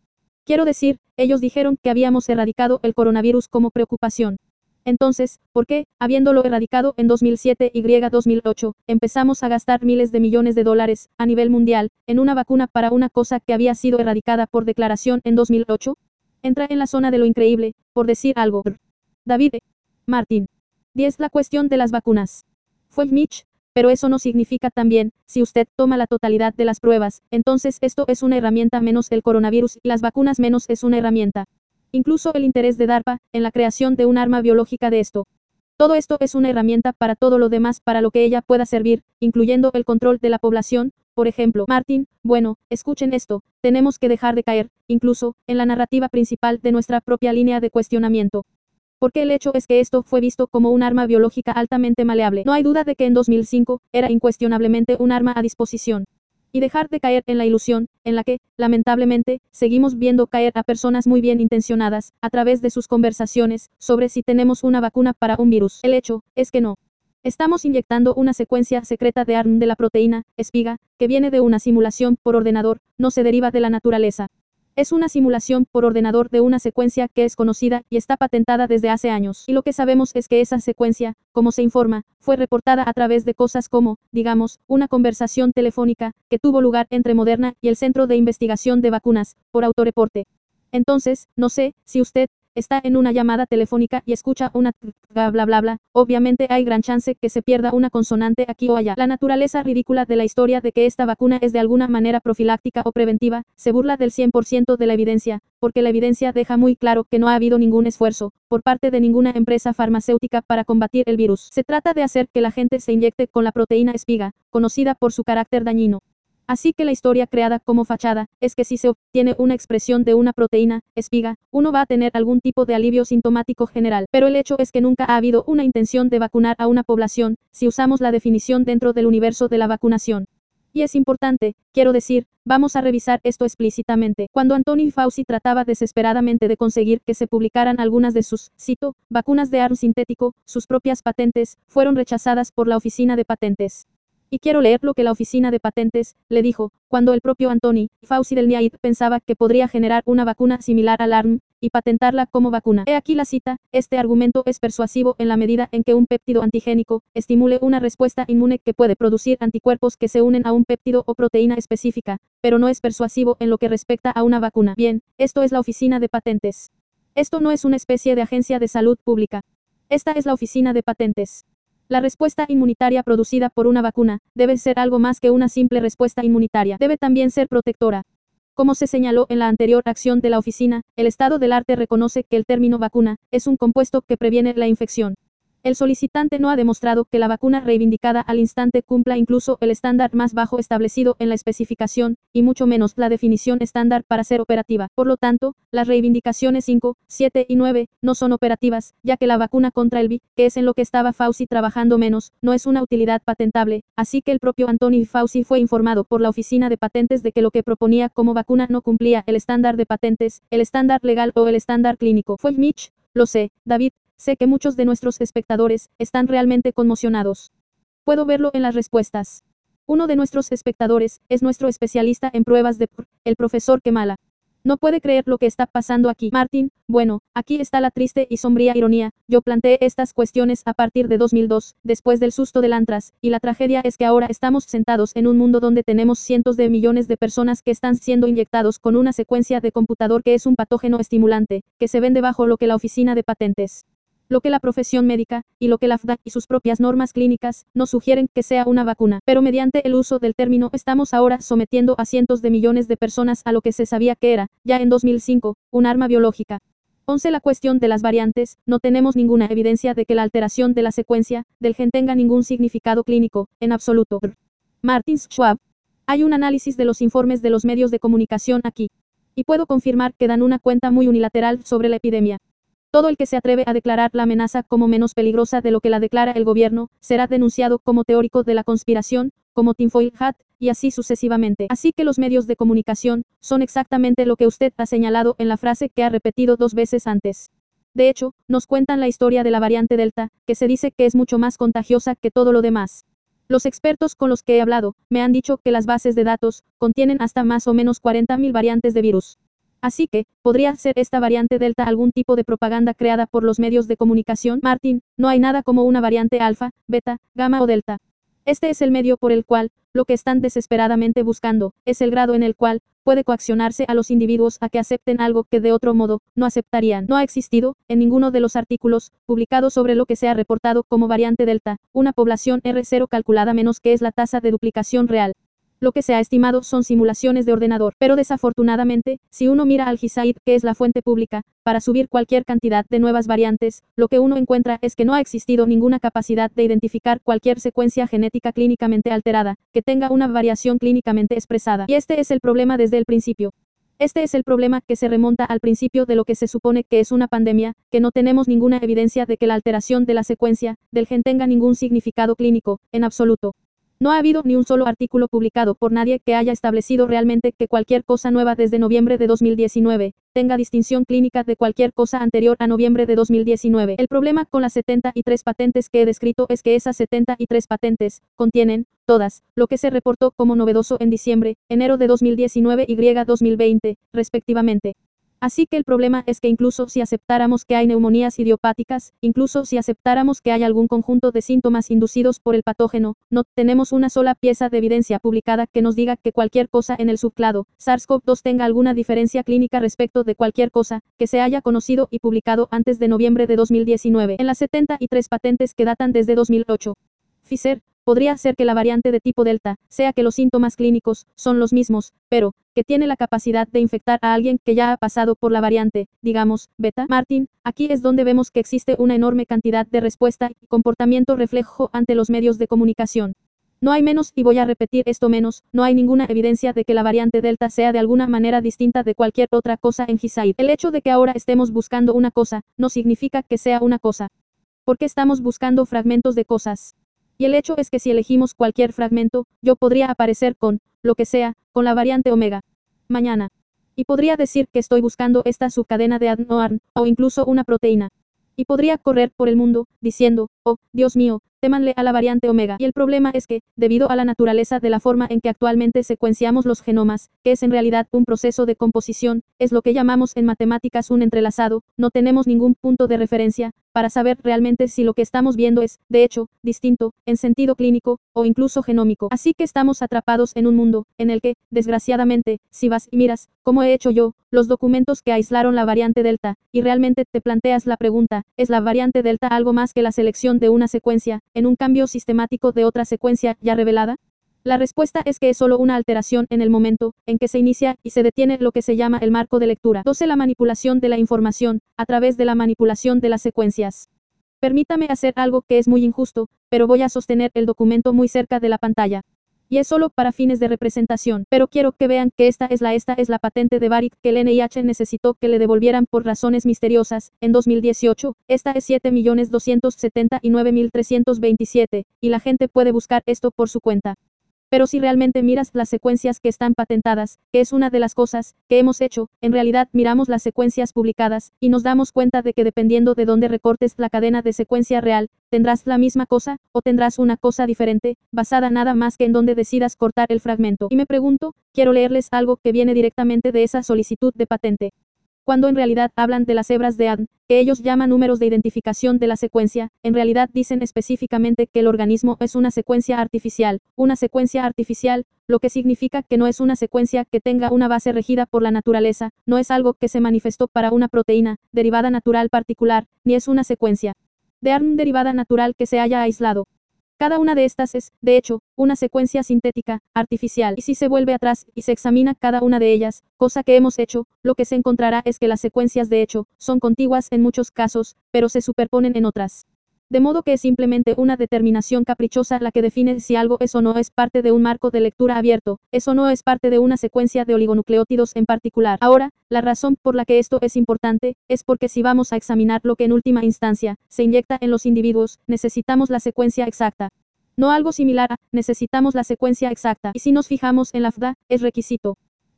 Quiero decir, ellos dijeron que habíamos erradicado el coronavirus como preocupación. Entonces, ¿por qué, habiéndolo erradicado en 2007 y 2008, empezamos a gastar miles de millones de dólares, a nivel mundial, en una vacuna para una cosa que había sido erradicada por declaración en 2008? Entra en la zona de lo increíble, por decir algo. David. Martín. 10. La cuestión de las vacunas. Fue Mitch, pero eso no significa también, si usted toma la totalidad de las pruebas, entonces esto es una herramienta menos el coronavirus y las vacunas menos es una herramienta. Incluso el interés de DARPA, en la creación de un arma biológica de esto. Todo esto es una herramienta para todo lo demás para lo que ella pueda servir, incluyendo el control de la población, por ejemplo. Martin, bueno, escuchen esto, tenemos que dejar de caer, incluso, en la narrativa principal de nuestra propia línea de cuestionamiento. Porque el hecho es que esto fue visto como un arma biológica altamente maleable. No hay duda de que en 2005, era incuestionablemente un arma a disposición y dejar de caer en la ilusión, en la que, lamentablemente, seguimos viendo caer a personas muy bien intencionadas, a través de sus conversaciones, sobre si tenemos una vacuna para un virus. El hecho, es que no. Estamos inyectando una secuencia secreta de ARN de la proteína, espiga, que viene de una simulación por ordenador, no se deriva de la naturaleza. Es una simulación por ordenador de una secuencia que es conocida y está patentada desde hace años. Y lo que sabemos es que esa secuencia, como se informa, fue reportada a través de cosas como, digamos, una conversación telefónica que tuvo lugar entre Moderna y el Centro de Investigación de Vacunas, por autoreporte. Entonces, no sé, si usted, está en una llamada telefónica y escucha una bla bla bla obviamente hay gran chance que se pierda una consonante aquí o allá. La naturaleza ridícula de la historia de que esta vacuna es de alguna manera profiláctica o preventiva, se burla del 100% de la evidencia, porque la evidencia deja muy claro que no ha habido ningún esfuerzo, por parte de ninguna empresa farmacéutica para combatir el virus. Se trata de hacer que la gente se inyecte con la proteína espiga, conocida por su carácter dañino. Así que la historia creada como fachada, es que si se obtiene una expresión de una proteína, espiga, uno va a tener algún tipo de alivio sintomático general. Pero el hecho es que nunca ha habido una intención de vacunar a una población, si usamos la definición dentro del universo de la vacunación. Y es importante, quiero decir, vamos a revisar esto explícitamente. Cuando Anthony Fauci trataba desesperadamente de conseguir que se publicaran algunas de sus, cito, vacunas de ARN sintético, sus propias patentes, fueron rechazadas por la Oficina de Patentes. Y quiero leer lo que la oficina de patentes le dijo, cuando el propio Anthony Fauci del NIAID pensaba que podría generar una vacuna similar al ARM y patentarla como vacuna. He aquí la cita, este argumento es persuasivo en la medida en que un péptido antigénico estimule una respuesta inmune que puede producir anticuerpos que se unen a un péptido o proteína específica, pero no es persuasivo en lo que respecta a una vacuna. Bien, esto es la oficina de patentes. Esto no es una especie de agencia de salud pública. Esta es la oficina de patentes. La respuesta inmunitaria producida por una vacuna debe ser algo más que una simple respuesta inmunitaria. Debe también ser protectora. Como se señaló en la anterior acción de la oficina, el estado del arte reconoce que el término vacuna es un compuesto que previene la infección. El solicitante no ha demostrado que la vacuna reivindicada al instante cumpla incluso el estándar más bajo establecido en la especificación, y mucho menos la definición estándar para ser operativa. Por lo tanto, las reivindicaciones 5, 7 y 9 no son operativas, ya que la vacuna contra el VI, que es en lo que estaba Fauci trabajando menos, no es una utilidad patentable, así que el propio Anthony Fauci fue informado por la oficina de patentes de que lo que proponía como vacuna no cumplía el estándar de patentes, el estándar legal o el estándar clínico. Fue Mitch, lo sé, David, Sé que muchos de nuestros espectadores están realmente conmocionados. Puedo verlo en las respuestas. Uno de nuestros espectadores es nuestro especialista en pruebas de el profesor Kemala. No puede creer lo que está pasando aquí. Martin, bueno, aquí está la triste y sombría ironía. Yo planteé estas cuestiones a partir de 2002, después del susto del antras, y la tragedia es que ahora estamos sentados en un mundo donde tenemos cientos de millones de personas que están siendo inyectados con una secuencia de computador que es un patógeno estimulante, que se vende bajo lo que la oficina de patentes lo que la profesión médica, y lo que la FDA y sus propias normas clínicas, nos sugieren que sea una vacuna. Pero mediante el uso del término estamos ahora sometiendo a cientos de millones de personas a lo que se sabía que era, ya en 2005, un arma biológica. 11. La cuestión de las variantes, no tenemos ninguna evidencia de que la alteración de la secuencia del gen tenga ningún significado clínico, en absoluto. Martins Schwab. Hay un análisis de los informes de los medios de comunicación aquí. Y puedo confirmar que dan una cuenta muy unilateral sobre la epidemia. Todo el que se atreve a declarar la amenaza como menos peligrosa de lo que la declara el gobierno, será denunciado como teórico de la conspiración, como tinfoil hat, y así sucesivamente. Así que los medios de comunicación, son exactamente lo que usted ha señalado en la frase que ha repetido dos veces antes. De hecho, nos cuentan la historia de la variante Delta, que se dice que es mucho más contagiosa que todo lo demás. Los expertos con los que he hablado, me han dicho que las bases de datos, contienen hasta más o menos 40.000 variantes de virus. Así que, ¿podría ser esta variante Delta algún tipo de propaganda creada por los medios de comunicación? Martin, no hay nada como una variante alfa, beta, gamma o delta. Este es el medio por el cual, lo que están desesperadamente buscando, es el grado en el cual, puede coaccionarse a los individuos a que acepten algo que de otro modo, no aceptarían. No ha existido, en ninguno de los artículos, publicados sobre lo que se ha reportado como variante Delta, una población R0 calculada menos que es la tasa de duplicación real. Lo que se ha estimado son simulaciones de ordenador, pero desafortunadamente, si uno mira al GISAID, que es la fuente pública, para subir cualquier cantidad de nuevas variantes, lo que uno encuentra es que no ha existido ninguna capacidad de identificar cualquier secuencia genética clínicamente alterada, que tenga una variación clínicamente expresada. Y este es el problema desde el principio. Este es el problema que se remonta al principio de lo que se supone que es una pandemia, que no tenemos ninguna evidencia de que la alteración de la secuencia del gen tenga ningún significado clínico, en absoluto. No ha habido ni un solo artículo publicado por nadie que haya establecido realmente que cualquier cosa nueva desde noviembre de 2019 tenga distinción clínica de cualquier cosa anterior a noviembre de 2019. El problema con las 73 patentes que he descrito es que esas 73 patentes contienen, todas, lo que se reportó como novedoso en diciembre, enero de 2019 y 2020, respectivamente. Así que el problema es que incluso si aceptáramos que hay neumonías idiopáticas, incluso si aceptáramos que hay algún conjunto de síntomas inducidos por el patógeno, no tenemos una sola pieza de evidencia publicada que nos diga que cualquier cosa en el subclado SARS-CoV-2 tenga alguna diferencia clínica respecto de cualquier cosa que se haya conocido y publicado antes de noviembre de 2019 en las 73 patentes que datan desde 2008. Pfizer, Podría ser que la variante de tipo Delta, sea que los síntomas clínicos son los mismos, pero que tiene la capacidad de infectar a alguien que ya ha pasado por la variante, digamos, beta. Martin, aquí es donde vemos que existe una enorme cantidad de respuesta y comportamiento reflejo ante los medios de comunicación. No hay menos, y voy a repetir esto menos, no hay ninguna evidencia de que la variante Delta sea de alguna manera distinta de cualquier otra cosa en Gisaid. El hecho de que ahora estemos buscando una cosa, no significa que sea una cosa. Porque estamos buscando fragmentos de cosas. Y el hecho es que si elegimos cualquier fragmento, yo podría aparecer con, lo que sea, con la variante omega. Mañana. Y podría decir que estoy buscando esta subcadena de ADNOARN, o incluso una proteína. Y podría correr por el mundo, diciendo, oh, Dios mío, témanle a la variante omega. Y el problema es que, debido a la naturaleza de la forma en que actualmente secuenciamos los genomas, que es en realidad un proceso de composición, es lo que llamamos en matemáticas un entrelazado, no tenemos ningún punto de referencia, para saber realmente si lo que estamos viendo es, de hecho, distinto, en sentido clínico, o incluso genómico. Así que estamos atrapados en un mundo, en el que, desgraciadamente, si vas y miras, como he hecho yo, los documentos que aislaron la variante Delta, y realmente te planteas la pregunta, ¿es la variante Delta algo más que la selección de una secuencia, en un cambio sistemático de otra secuencia ya revelada? La respuesta es que es solo una alteración en el momento en que se inicia y se detiene lo que se llama el marco de lectura. 12. La manipulación de la información, a través de la manipulación de las secuencias. Permítame hacer algo que es muy injusto, pero voy a sostener el documento muy cerca de la pantalla. Y es solo para fines de representación, pero quiero que vean que esta es la esta es la patente de Barrick que el NIH necesitó que le devolvieran por razones misteriosas, en 2018, esta es 7.279.327, y la gente puede buscar esto por su cuenta. Pero si realmente miras las secuencias que están patentadas, que es una de las cosas que hemos hecho, en realidad miramos las secuencias publicadas, y nos damos cuenta de que dependiendo de dónde recortes la cadena de secuencia real, tendrás la misma cosa, o tendrás una cosa diferente, basada nada más que en donde decidas cortar el fragmento. Y me pregunto, quiero leerles algo que viene directamente de esa solicitud de patente cuando en realidad hablan de las hebras de ADN, que ellos llaman números de identificación de la secuencia, en realidad dicen específicamente que el organismo es una secuencia artificial, una secuencia artificial, lo que significa que no es una secuencia que tenga una base regida por la naturaleza, no es algo que se manifestó para una proteína, derivada natural particular, ni es una secuencia de ARN derivada natural que se haya aislado. Cada una de estas es, de hecho, una secuencia sintética, artificial, y si se vuelve atrás y se examina cada una de ellas, cosa que hemos hecho, lo que se encontrará es que las secuencias de hecho, son contiguas en muchos casos, pero se superponen en otras. De modo que es simplemente una determinación caprichosa la que define si algo es o no es parte de un marco de lectura abierto, eso no es parte de una secuencia de oligonucleótidos en particular. Ahora, la razón por la que esto es importante, es porque si vamos a examinar lo que en última instancia, se inyecta en los individuos, necesitamos la secuencia exacta. No algo similar a, necesitamos la secuencia exacta. Y si nos fijamos en la FDA, es requisito.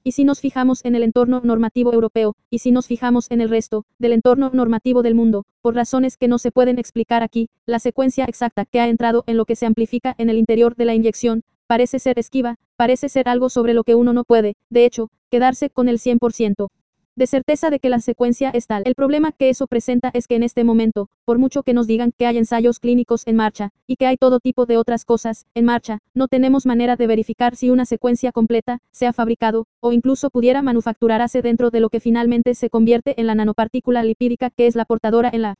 Y si nos fijamos en el entorno normativo europeo, y si nos fijamos en el resto del entorno normativo del mundo, por razones que no se pueden explicar aquí, la secuencia exacta que ha entrado en lo que se amplifica en el interior de la inyección, parece ser esquiva, parece ser algo sobre lo que uno no puede, de hecho, quedarse con el 100% de certeza de que la secuencia es tal. El problema que eso presenta es que en este momento, por mucho que nos digan que hay ensayos clínicos en marcha, y que hay todo tipo de otras cosas en marcha, no tenemos manera de verificar si una secuencia completa se ha fabricado, o incluso pudiera manufacturarse dentro de lo que finalmente se convierte en la nanopartícula lipídica que es la portadora en la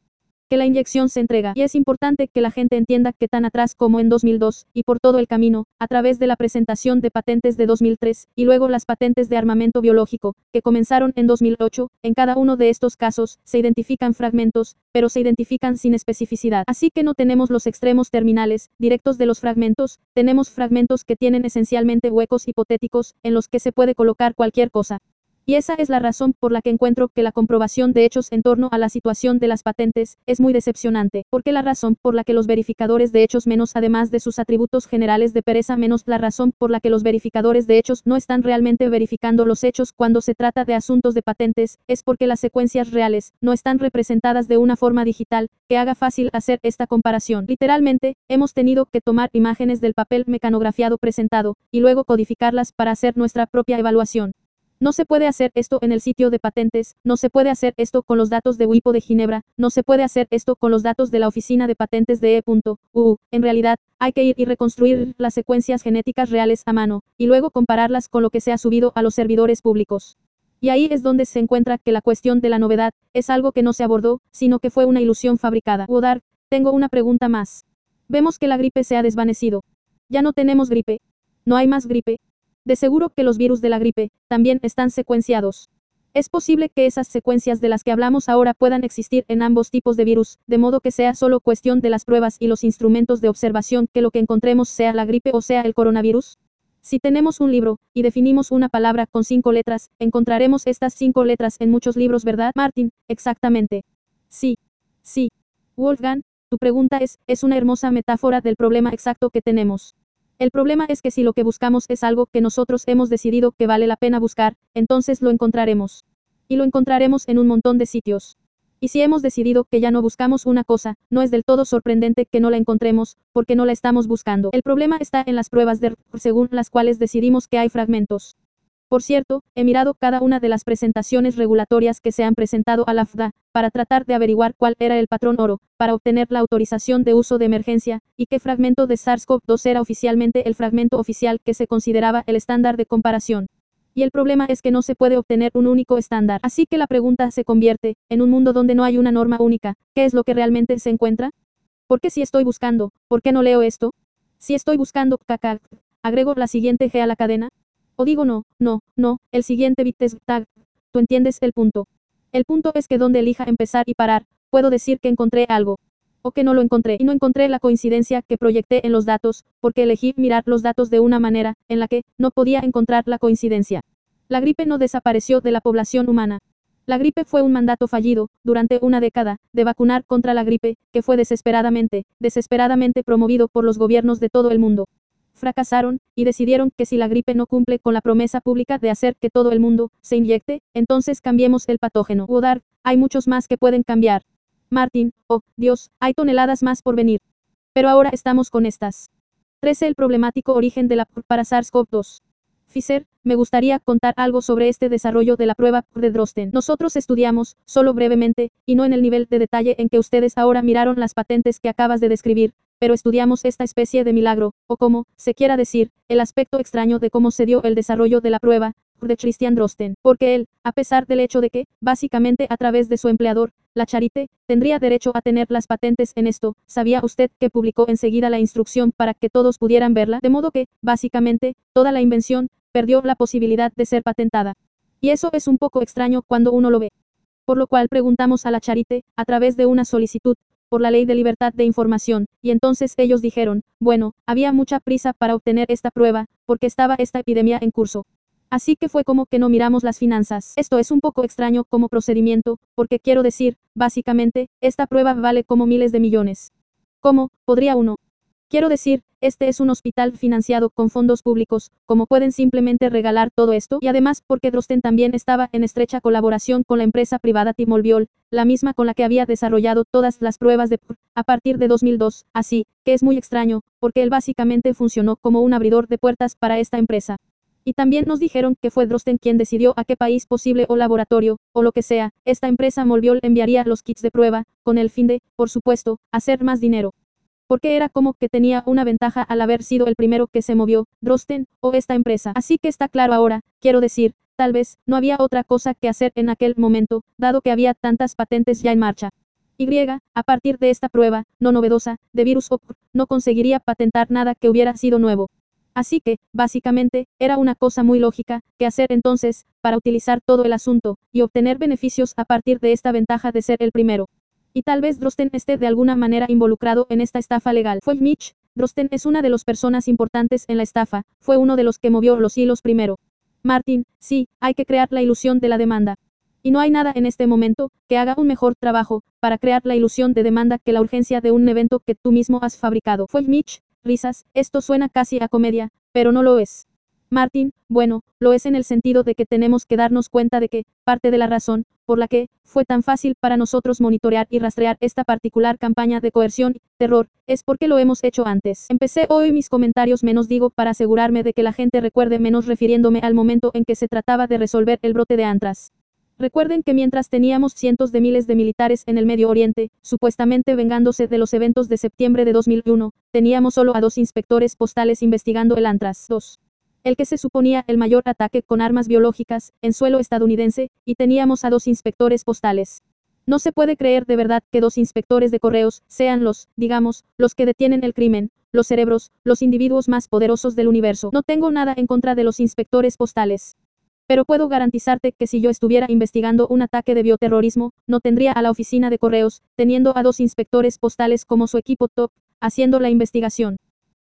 que la inyección se entrega. Y es importante que la gente entienda que tan atrás como en 2002, y por todo el camino, a través de la presentación de patentes de 2003, y luego las patentes de armamento biológico, que comenzaron en 2008, en cada uno de estos casos, se identifican fragmentos, pero se identifican sin especificidad. Así que no tenemos los extremos terminales, directos de los fragmentos, tenemos fragmentos que tienen esencialmente huecos hipotéticos, en los que se puede colocar cualquier cosa. Y esa es la razón por la que encuentro que la comprobación de hechos en torno a la situación de las patentes es muy decepcionante, porque la razón por la que los verificadores de hechos menos además de sus atributos generales de pereza menos la razón por la que los verificadores de hechos no están realmente verificando los hechos cuando se trata de asuntos de patentes, es porque las secuencias reales no están representadas de una forma digital que haga fácil hacer esta comparación. Literalmente, hemos tenido que tomar imágenes del papel mecanografiado presentado y luego codificarlas para hacer nuestra propia evaluación. No se puede hacer esto en el sitio de patentes, no se puede hacer esto con los datos de WIPO de Ginebra, no se puede hacer esto con los datos de la oficina de patentes de E.U. En realidad, hay que ir y reconstruir las secuencias genéticas reales a mano, y luego compararlas con lo que se ha subido a los servidores públicos. Y ahí es donde se encuentra que la cuestión de la novedad es algo que no se abordó, sino que fue una ilusión fabricada. Wodar, tengo una pregunta más. Vemos que la gripe se ha desvanecido. Ya no tenemos gripe. No hay más gripe. De seguro que los virus de la gripe también están secuenciados. Es posible que esas secuencias de las que hablamos ahora puedan existir en ambos tipos de virus, de modo que sea solo cuestión de las pruebas y los instrumentos de observación que lo que encontremos sea la gripe o sea el coronavirus. Si tenemos un libro, y definimos una palabra con cinco letras, encontraremos estas cinco letras en muchos libros, ¿verdad, Martin? Exactamente. Sí. Sí. Wolfgang, tu pregunta es, es una hermosa metáfora del problema exacto que tenemos. El problema es que si lo que buscamos es algo que nosotros hemos decidido que vale la pena buscar, entonces lo encontraremos. Y lo encontraremos en un montón de sitios. Y si hemos decidido que ya no buscamos una cosa, no es del todo sorprendente que no la encontremos, porque no la estamos buscando. El problema está en las pruebas de según las cuales decidimos que hay fragmentos. Por cierto, he mirado cada una de las presentaciones regulatorias que se han presentado a la FDA, para tratar de averiguar cuál era el patrón oro, para obtener la autorización de uso de emergencia, y qué fragmento de SARS-CoV-2 era oficialmente el fragmento oficial que se consideraba el estándar de comparación. Y el problema es que no se puede obtener un único estándar. Así que la pregunta se convierte, en un mundo donde no hay una norma única, ¿qué es lo que realmente se encuentra? ¿Por qué si estoy buscando, por qué no leo esto? Si estoy buscando, caca, agrego la siguiente G a la cadena. O digo no, no, no, el siguiente bit es tag. Tú entiendes el punto. El punto es que donde elija empezar y parar, puedo decir que encontré algo. O que no lo encontré. Y no encontré la coincidencia que proyecté en los datos, porque elegí mirar los datos de una manera, en la que, no podía encontrar la coincidencia. La gripe no desapareció de la población humana. La gripe fue un mandato fallido, durante una década, de vacunar contra la gripe, que fue desesperadamente, desesperadamente promovido por los gobiernos de todo el mundo fracasaron, y decidieron que si la gripe no cumple con la promesa pública de hacer que todo el mundo se inyecte, entonces cambiemos el patógeno. Udar, hay muchos más que pueden cambiar. Martin, oh, Dios, hay toneladas más por venir. Pero ahora estamos con estas. 13. El problemático origen de la para SARS-CoV-2. Fisher, me gustaría contar algo sobre este desarrollo de la prueba de Drosten. Nosotros estudiamos, solo brevemente, y no en el nivel de detalle en que ustedes ahora miraron las patentes que acabas de describir, pero estudiamos esta especie de milagro, o como, se quiera decir, el aspecto extraño de cómo se dio el desarrollo de la prueba, de Christian Drosten, porque él, a pesar del hecho de que, básicamente a través de su empleador, la Charité, tendría derecho a tener las patentes en esto, ¿sabía usted que publicó enseguida la instrucción para que todos pudieran verla? De modo que, básicamente, toda la invención, perdió la posibilidad de ser patentada. Y eso es un poco extraño cuando uno lo ve. Por lo cual preguntamos a la Charité, a través de una solicitud, por la ley de libertad de información, y entonces ellos dijeron, bueno, había mucha prisa para obtener esta prueba, porque estaba esta epidemia en curso. Así que fue como que no miramos las finanzas. Esto es un poco extraño como procedimiento, porque quiero decir, básicamente, esta prueba vale como miles de millones. ¿Cómo podría uno Quiero decir, este es un hospital financiado con fondos públicos, como pueden simplemente regalar todo esto, y además porque Drosten también estaba en estrecha colaboración con la empresa privada Timolviol, la misma con la que había desarrollado todas las pruebas de a partir de 2002, así, que es muy extraño, porque él básicamente funcionó como un abridor de puertas para esta empresa. Y también nos dijeron que fue Drosten quien decidió a qué país posible o laboratorio, o lo que sea, esta empresa Molviol enviaría los kits de prueba, con el fin de, por supuesto, hacer más dinero porque era como que tenía una ventaja al haber sido el primero que se movió, Drosten, o esta empresa. Así que está claro ahora, quiero decir, tal vez, no había otra cosa que hacer en aquel momento, dado que había tantas patentes ya en marcha. Y, a partir de esta prueba, no novedosa, de virus OP, no conseguiría patentar nada que hubiera sido nuevo. Así que, básicamente, era una cosa muy lógica, que hacer entonces, para utilizar todo el asunto, y obtener beneficios a partir de esta ventaja de ser el primero. Y tal vez Drosten esté de alguna manera involucrado en esta estafa legal. Fue Mitch, Drosten es una de las personas importantes en la estafa, fue uno de los que movió los hilos primero. Martin, sí, hay que crear la ilusión de la demanda. Y no hay nada en este momento que haga un mejor trabajo para crear la ilusión de demanda que la urgencia de un evento que tú mismo has fabricado. Fue Mitch, risas, esto suena casi a comedia, pero no lo es. Martin, bueno, lo es en el sentido de que tenemos que darnos cuenta de que, parte de la razón, por la que, fue tan fácil para nosotros monitorear y rastrear esta particular campaña de coerción y terror, es porque lo hemos hecho antes. Empecé hoy mis comentarios menos digo para asegurarme de que la gente recuerde menos refiriéndome al momento en que se trataba de resolver el brote de antras. Recuerden que mientras teníamos cientos de miles de militares en el Medio Oriente, supuestamente vengándose de los eventos de septiembre de 2001, teníamos solo a dos inspectores postales investigando el Antras. 2. El que se suponía el mayor ataque con armas biológicas, en suelo estadounidense, y teníamos a dos inspectores postales. No se puede creer de verdad que dos inspectores de correos sean los, digamos, los que detienen el crimen, los cerebros, los individuos más poderosos del universo. No tengo nada en contra de los inspectores postales. Pero puedo garantizarte que si yo estuviera investigando un ataque de bioterrorismo, no tendría a la oficina de correos, teniendo a dos inspectores postales como su equipo top, haciendo la investigación.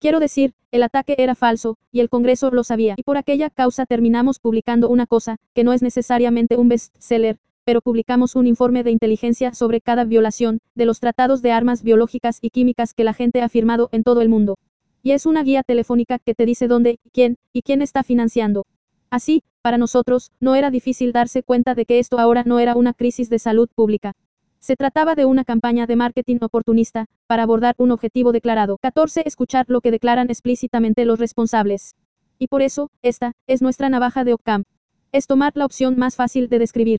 Quiero decir, el ataque era falso, y el Congreso lo sabía. Y por aquella causa terminamos publicando una cosa, que no es necesariamente un bestseller, pero publicamos un informe de inteligencia sobre cada violación de los tratados de armas biológicas y químicas que la gente ha firmado en todo el mundo. Y es una guía telefónica que te dice dónde, quién, y quién está financiando. Así, para nosotros, no era difícil darse cuenta de que esto ahora no era una crisis de salud pública. Se trataba de una campaña de marketing oportunista, para abordar un objetivo declarado. 14. Escuchar lo que declaran explícitamente los responsables. Y por eso, esta, es nuestra navaja de Occam. Es tomar la opción más fácil de describir.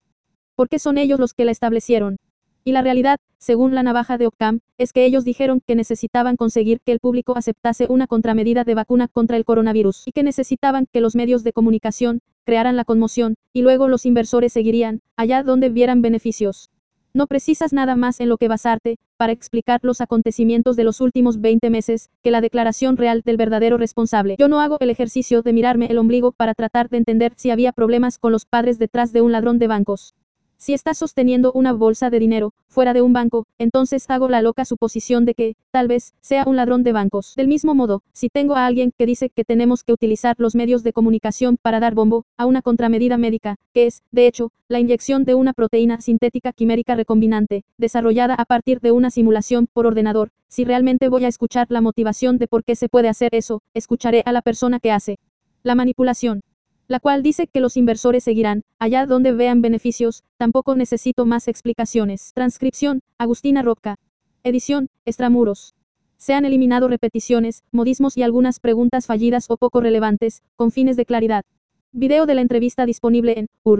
Porque son ellos los que la establecieron. Y la realidad, según la navaja de Occam, es que ellos dijeron que necesitaban conseguir que el público aceptase una contramedida de vacuna contra el coronavirus y que necesitaban que los medios de comunicación crearan la conmoción, y luego los inversores seguirían, allá donde vieran beneficios. No precisas nada más en lo que basarte, para explicar los acontecimientos de los últimos 20 meses, que la declaración real del verdadero responsable. Yo no hago el ejercicio de mirarme el ombligo para tratar de entender si había problemas con los padres detrás de un ladrón de bancos. Si estás sosteniendo una bolsa de dinero, fuera de un banco, entonces hago la loca suposición de que, tal vez, sea un ladrón de bancos. Del mismo modo, si tengo a alguien que dice que tenemos que utilizar los medios de comunicación para dar bombo a una contramedida médica, que es, de hecho, la inyección de una proteína sintética quimérica recombinante, desarrollada a partir de una simulación por ordenador, si realmente voy a escuchar la motivación de por qué se puede hacer eso, escucharé a la persona que hace la manipulación la cual dice que los inversores seguirán, allá donde vean beneficios, tampoco necesito más explicaciones. Transcripción, Agustina Roca. Edición, Extramuros. Se han eliminado repeticiones, modismos y algunas preguntas fallidas o poco relevantes, con fines de claridad. Video de la entrevista disponible en URL.